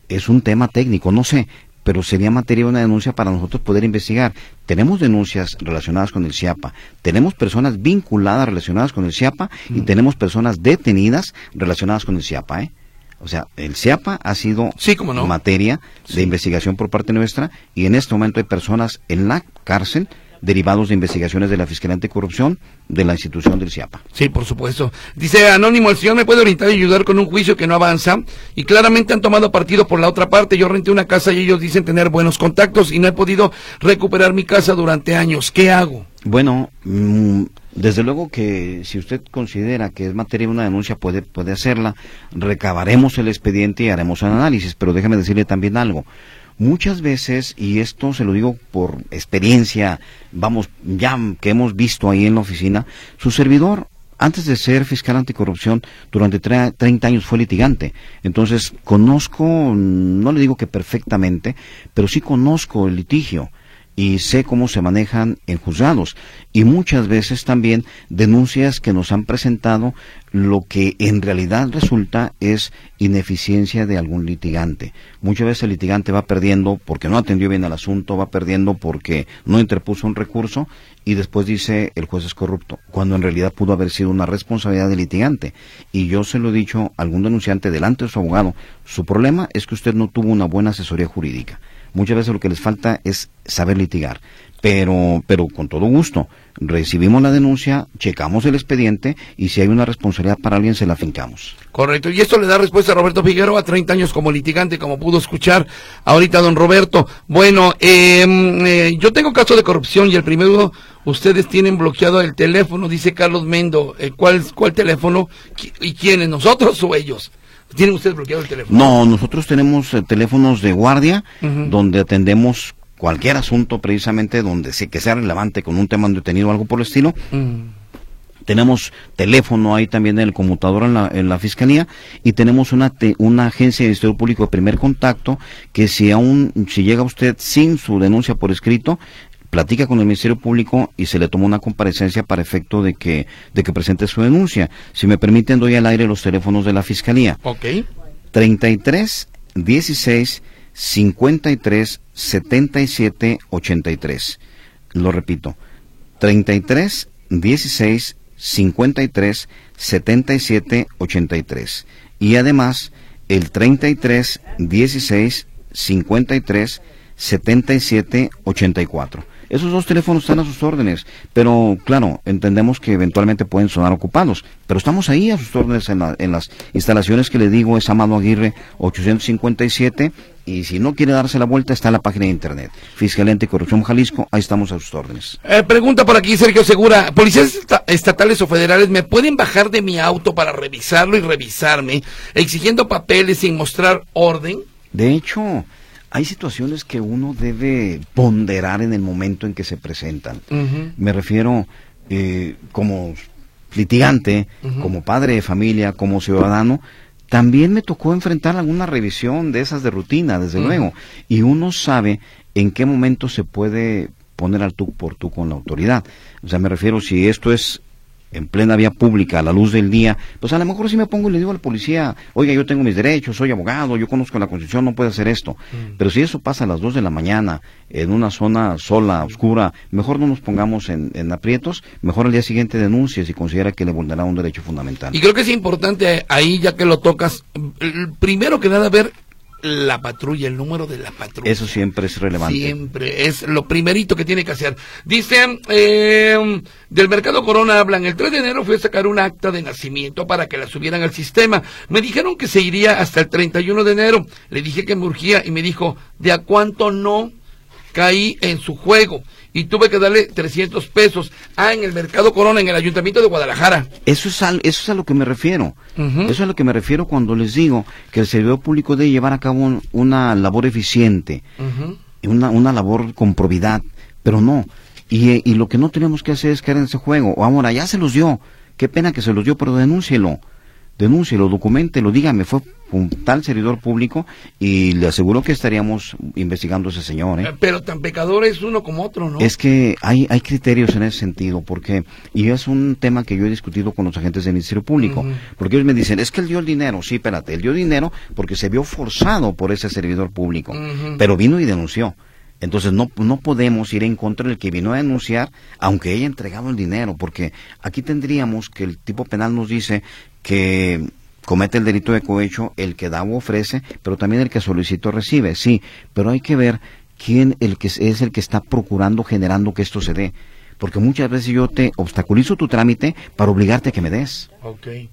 es un tema técnico, no sé, pero sería materia de una denuncia para nosotros poder investigar. Tenemos denuncias relacionadas con el CIAPA, tenemos personas vinculadas relacionadas con el CIAPA y mm. tenemos personas detenidas relacionadas con el CIAPA, ¿eh? O sea, el CIAPA ha sido materia de investigación por parte nuestra y en este momento hay personas en la cárcel derivados de investigaciones de la Fiscalía Anticorrupción de la institución del CIAPA. Sí, por supuesto. Dice Anónimo, el señor me puede orientar y ayudar con un juicio que no avanza y claramente han tomado partido por la otra parte. Yo renté una casa y ellos dicen tener buenos contactos y no he podido recuperar mi casa durante años. ¿Qué hago? Bueno, mm, desde luego que si usted considera que es materia de una denuncia puede, puede hacerla, recabaremos el expediente y haremos un análisis, pero déjeme decirle también algo. Muchas veces, y esto se lo digo por experiencia, vamos, ya que hemos visto ahí en la oficina, su servidor antes de ser fiscal anticorrupción, durante 30 años fue litigante. Entonces, conozco, no le digo que perfectamente, pero sí conozco el litigio y sé cómo se manejan en juzgados y muchas veces también denuncias que nos han presentado lo que en realidad resulta es ineficiencia de algún litigante. Muchas veces el litigante va perdiendo porque no atendió bien el asunto, va perdiendo porque no interpuso un recurso y después dice el juez es corrupto, cuando en realidad pudo haber sido una responsabilidad del litigante. Y yo se lo he dicho a algún denunciante delante de su abogado, su problema es que usted no tuvo una buena asesoría jurídica. Muchas veces lo que les falta es saber litigar. Pero, pero con todo gusto, recibimos la denuncia, checamos el expediente y si hay una responsabilidad para alguien se la fincamos. Correcto, y esto le da respuesta a Roberto Figueroa, 30 años como litigante, como pudo escuchar ahorita don Roberto. Bueno, em, eh, yo tengo caso de corrupción y el primero, ustedes tienen bloqueado el teléfono, dice Carlos Mendo. Eh, ¿cuál, ¿Cuál teléfono? ¿Y quiénes? ¿Nosotros o ellos? ¿Tienen ustedes bloqueado el teléfono? No, nosotros tenemos eh, teléfonos de guardia donde atendemos cualquier asunto precisamente donde sí que sea relevante con un tema detenido o algo por el estilo. Tenemos teléfono ahí también en el computador en la, en la fiscalía y tenemos una, una agencia de Ministerio Público de primer contacto que si aún si llega usted sin su denuncia por escrito platica con el Ministerio Público y se le toma una comparecencia para efecto de que, de que presente su denuncia. Si me permiten, doy al aire los teléfonos de la Fiscalía. Ok. 33 16 53 77 83. Lo repito. 33 16 53 77 83. Y además, el 33 16 53 77 84 Esos dos teléfonos están a sus órdenes, pero claro, entendemos que eventualmente pueden sonar ocupados, pero estamos ahí a sus órdenes en, en las instalaciones que le digo, es Amado Aguirre 857 y si no quiere darse la vuelta está en la página de internet. Fiscalía Anticorrupción Jalisco, ahí estamos a sus órdenes. Eh, pregunta por aquí Sergio Segura, policías estatales o federales me pueden bajar de mi auto para revisarlo y revisarme, exigiendo papeles sin mostrar orden. De hecho, hay situaciones que uno debe ponderar en el momento en que se presentan. Me refiero eh, como litigante, como padre de familia, como ciudadano, también me tocó enfrentar alguna revisión de esas de rutina, desde luego, y uno sabe en qué momento se puede poner al tú por tú con la autoridad. O sea, me refiero si esto es en plena vía pública, a la luz del día, pues a lo mejor si me pongo y le digo al policía, oiga, yo tengo mis derechos, soy abogado, yo conozco la Constitución, no puede hacer esto. Mm. Pero si eso pasa a las dos de la mañana, en una zona sola, oscura, mejor no nos pongamos en, en aprietos, mejor al día siguiente denuncie si considera que le vulnera un derecho fundamental. Y creo que es importante ahí, ya que lo tocas, primero que nada ver la patrulla, el número de la patrulla. Eso siempre es relevante. Siempre, es lo primerito que tiene que hacer. Dice, eh, del mercado Corona hablan, el 3 de enero fui a sacar un acta de nacimiento para que la subieran al sistema. Me dijeron que se iría hasta el 31 de enero. Le dije que me urgía y me dijo, ¿de a cuánto no? Caí en su juego y tuve que darle 300 pesos. Ah, en el Mercado Corona, en el Ayuntamiento de Guadalajara. Eso es, eso es a lo que me refiero. Eso es a lo que me refiero cuando les digo que el servidor público debe llevar a cabo una labor eficiente, una, una labor con probidad, pero no. Y, y, lo que no tenemos que hacer es caer en ese juego. O ahora, ya se los dio. Qué pena que se los dio, pero denúncielo denúncielo, documentelo, dígame, fue un tal servidor público y le aseguro que estaríamos investigando a ese señor. ¿eh? Pero tan pecador es uno como otro, ¿no? Es que hay, hay criterios en ese sentido, porque, y es un tema que yo he discutido con los agentes del Ministerio Público, porque ellos me dicen, es que él dio el dinero, sí, espérate, él dio dinero porque se vio forzado por ese servidor público, pero vino y denunció. Entonces no, no podemos ir en contra del que vino a denunciar, aunque haya entregado el dinero, porque aquí tendríamos que el tipo penal nos dice que comete el delito de cohecho el que da o ofrece, pero también el que solicitó recibe, sí, pero hay que ver quién el que es el que está procurando, generando que esto se dé. Porque muchas veces yo te obstaculizo tu trámite para obligarte a que me des.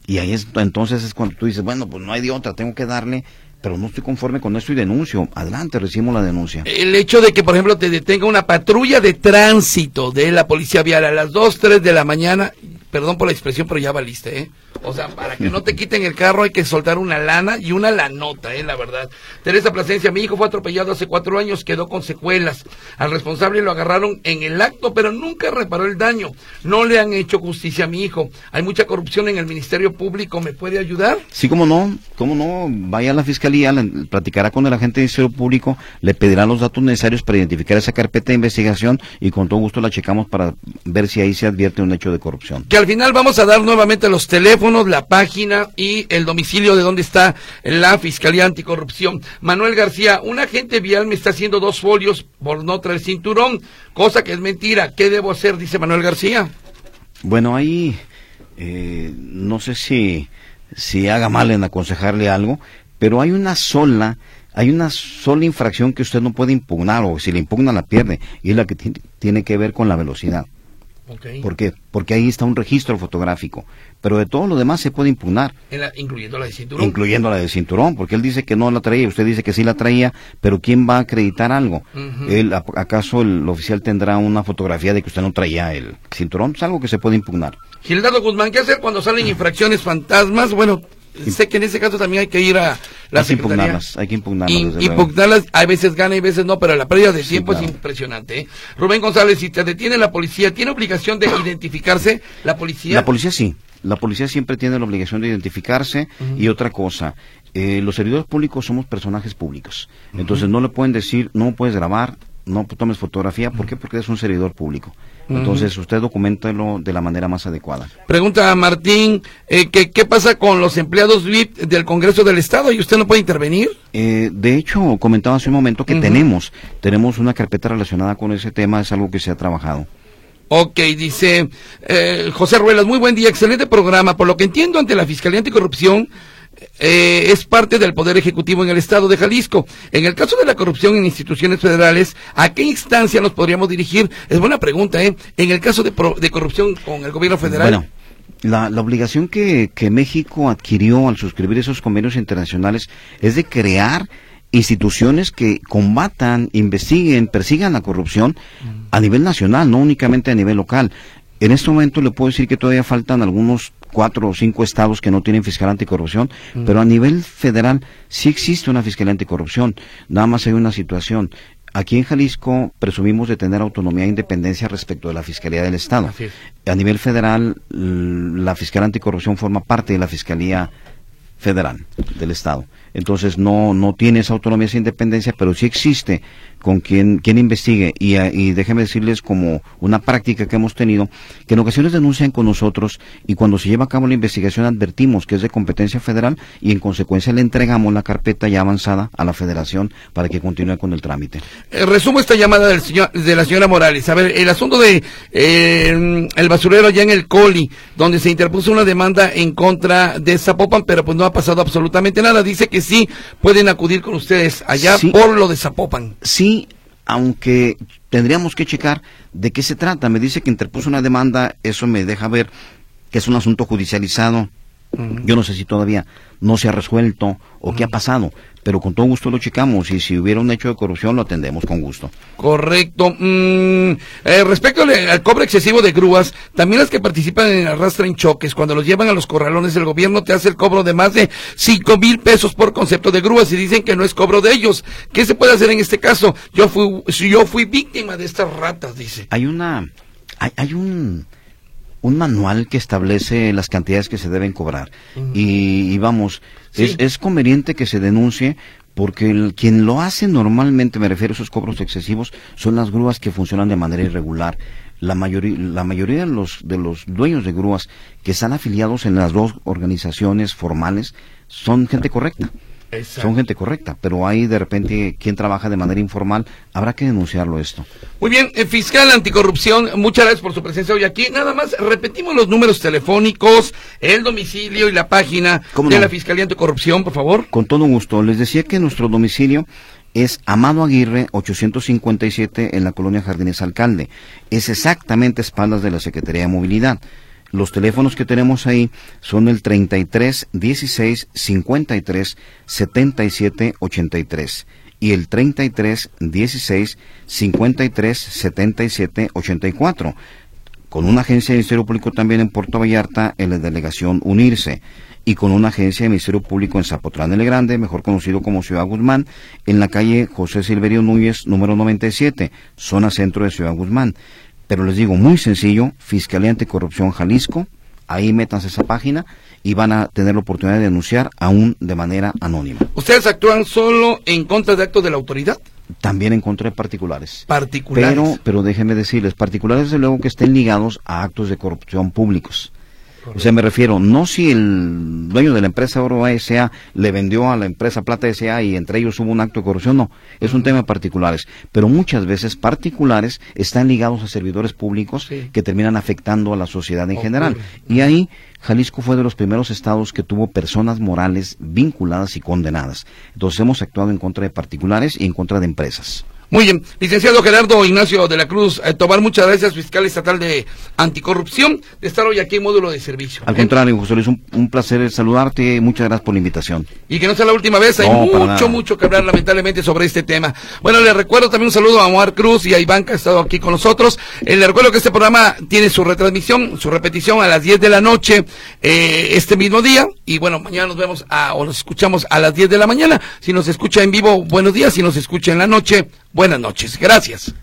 Y ahí es, entonces es cuando tú dices, bueno, pues no hay de otra, tengo que darle pero no estoy conforme con esto y denuncio. Adelante, recibimos la denuncia. El hecho de que, por ejemplo, te detenga una patrulla de tránsito de la policía vial a las 2, 3 de la mañana, perdón por la expresión, pero ya valiste, ¿eh? O sea, para que no te quiten el carro hay que soltar una lana y una lanota, ¿eh? La verdad. Teresa Plasencia, mi hijo fue atropellado hace cuatro años, quedó con secuelas. Al responsable lo agarraron en el acto, pero nunca reparó el daño. No le han hecho justicia a mi hijo. Hay mucha corrupción en el Ministerio Público, ¿me puede ayudar? Sí, cómo no, cómo no. Vaya a la fiscalía, platicará con el agente del Ministerio Público, le pedirá los datos necesarios para identificar esa carpeta de investigación y con todo gusto la checamos para ver si ahí se advierte un hecho de corrupción al final vamos a dar nuevamente los teléfonos, la página y el domicilio de donde está la Fiscalía Anticorrupción. Manuel García, un agente vial me está haciendo dos folios por no traer cinturón, cosa que es mentira. ¿Qué debo hacer? Dice Manuel García. Bueno, ahí eh, no sé si, si haga mal en aconsejarle algo, pero hay una sola hay una sola infracción que usted no puede impugnar o si le impugna la pierde y es la que tiene que ver con la velocidad. ¿Por qué? Porque ahí está un registro fotográfico. Pero de todo lo demás se puede impugnar. incluyendo la de cinturón. Incluyendo la de cinturón, porque él dice que no la traía, usted dice que sí la traía, pero ¿quién va a acreditar algo? él, ¿Acaso el oficial tendrá una fotografía de que usted no traía el cinturón? Es algo que se puede impugnar. Gildardo Guzmán, ¿qué hacer cuando salen infracciones fantasmas? Bueno, sé que en ese caso también hay que ir a la hay que impugnarlas, hay que impugnarlas. impugnarlas, a veces gana y veces no, pero la pérdida de tiempo es impresionante. ¿eh? Rubén González, si te detiene la policía, ¿tiene obligación de identificarse la policía? La policía sí. La policía siempre tiene la obligación de identificarse y otra cosa, eh, los servidores públicos somos personajes públicos. Entonces no le pueden decir, no puedes grabar, no tomes fotografía. ¿Por qué? Porque es un servidor público. Entonces, usted documentelo de la manera más adecuada. Pregunta a Martín, eh, ¿qué pasa con los empleados VIP del Congreso del Estado y usted no puede intervenir? Eh, de hecho, comentaba hace un momento que tenemos, tenemos una carpeta relacionada con ese tema, es algo que se ha trabajado. Ok, dice eh, José Ruelas, muy buen día, excelente programa. Por lo que entiendo, ante la Fiscalía Anticorrupción, eh, es parte del Poder Ejecutivo en el Estado de Jalisco. En el caso de la corrupción en instituciones federales, ¿a qué instancia nos podríamos dirigir? Es buena pregunta, ¿eh? En el caso de, de corrupción con el gobierno federal. Bueno. La, la, obligación que, que México adquirió al suscribir esos convenios internacionales es de crear instituciones que combatan, investiguen, persigan la corrupción a nivel nacional, no únicamente a nivel local. En este momento le puedo decir que todavía faltan algunos cuatro o cinco estados que no tienen fiscal anticorrupción, pero a nivel federal sí existe una fiscalía anticorrupción. Nada más hay una situación. Aquí en Jalisco presumimos de tener autonomía e independencia respecto de la Fiscalía del Estado. A nivel federal, la Fiscalía Anticorrupción forma parte de la Fiscalía Federal del Estado. Entonces no, no tiene esa autonomía, esa independencia, pero sí existe con quien, quien investigue. Y, y déjeme decirles como una práctica que hemos tenido, que en ocasiones denuncian con nosotros y cuando se lleva a cabo la investigación advertimos que es de competencia federal y en consecuencia le entregamos la carpeta ya avanzada a la federación para que continúe con el trámite. Eh, resumo esta llamada del señor, de la señora Morales. A ver, el asunto de eh, el basurero allá en el Coli, donde se interpuso una demanda en contra de Zapopan, pero pues no ha pasado absolutamente nada. Dice que sí pueden acudir con ustedes allá por lo de Zapopan. Sí, aunque tendríamos que checar de qué se trata. Me dice que interpuso una demanda, eso me deja ver que es un asunto judicializado. Yo no sé si todavía no se ha resuelto o qué ha pasado, pero con todo gusto lo checamos y si hubiera un hecho de corrupción lo atendemos con gusto. Correcto. Mm, eh, respecto al, cobro excesivo de grúas, también las que participan en arrastra en choques, cuando los llevan a los corralones, el gobierno te hace el cobro de más de cinco mil pesos por concepto de grúas y dicen que no es cobro de ellos. ¿Qué se puede hacer en este caso? Yo fui, yo fui víctima de estas ratas, dice. Hay una, hay, hay un un manual que establece las cantidades que se deben cobrar. y, vamos, es, es, conveniente que se denuncie porque el, quien lo hace normalmente, me refiero a esos cobros excesivos, son las grúas que funcionan de manera irregular. La mayoría, la mayoría de los, de los dueños de grúas que están afiliados en las dos organizaciones formales son gente correcta son gente correcta, pero hay de repente quien trabaja de manera informal, habrá que denunciarlo esto. Muy bien, eh, fiscal anticorrupción, muchas gracias por su presencia hoy aquí. Nada más repetimos los números telefónicos, el domicilio y la página de la Fiscalía Anticorrupción, por favor. Con todo gusto. Les decía que nuestro domicilio es Amado Aguirre 857 en la colonia Jardines Alcalde. Es exactamente a espaldas de la Secretaría de Movilidad. Los teléfonos que tenemos ahí son el 33 16 53 77 83 y el 33 16 53 77 84 con una agencia de Ministerio Público también en Puerto Vallarta en la delegación Unirse. Y con una agencia de Ministerio Público en Zapotlán el Grande, mejor conocido como Ciudad Guzmán, en la calle José Silverio Núñez, número 97, zona centro de Ciudad Guzmán. Pero les digo, muy sencillo, Fiscalía Anticorrupción Jalisco, ahí métanse esa página y van a tener la oportunidad de denunciar aún de manera anónima. ¿Ustedes actúan solo en contra de actos de la autoridad? También en contra de particulares. Particulares. Pero, pero déjenme decirles, particulares desde luego que estén ligados a actos de corrupción públicos. O sea, me refiero, no si el dueño de la empresa Oro S.A. le vendió a la empresa Plata S.A. y entre ellos hubo un acto de corrupción, no, es un tema de particulares. Pero muchas veces particulares están ligados a servidores públicos que terminan afectando a la sociedad en general. Y ahí Jalisco fue de los primeros estados que tuvo personas morales vinculadas y condenadas. Entonces hemos actuado en contra de particulares y en contra de empresas. Muy bien, licenciado Gerardo Ignacio de la Cruz eh, Tomar, muchas gracias, fiscal estatal de anticorrupción, de estar hoy aquí en módulo de servicio. Al contrario, José Luis, un, placer saludarte, muchas gracias por la invitación. Y que no sea la última vez, hay mucho, mucho que hablar lamentablemente sobre este tema. Bueno, le recuerdo también un saludo a Omar Cruz y a Iván que ha estado aquí con nosotros. Eh, le recuerdo que este programa tiene su retransmisión, su repetición a las 10 de la noche eh, este mismo día. Y bueno, mañana nos vemos a, o nos escuchamos a las 10 de la mañana. Si nos escucha en vivo, buenos días. Si nos escucha en la noche, Buenas noches. Gracias.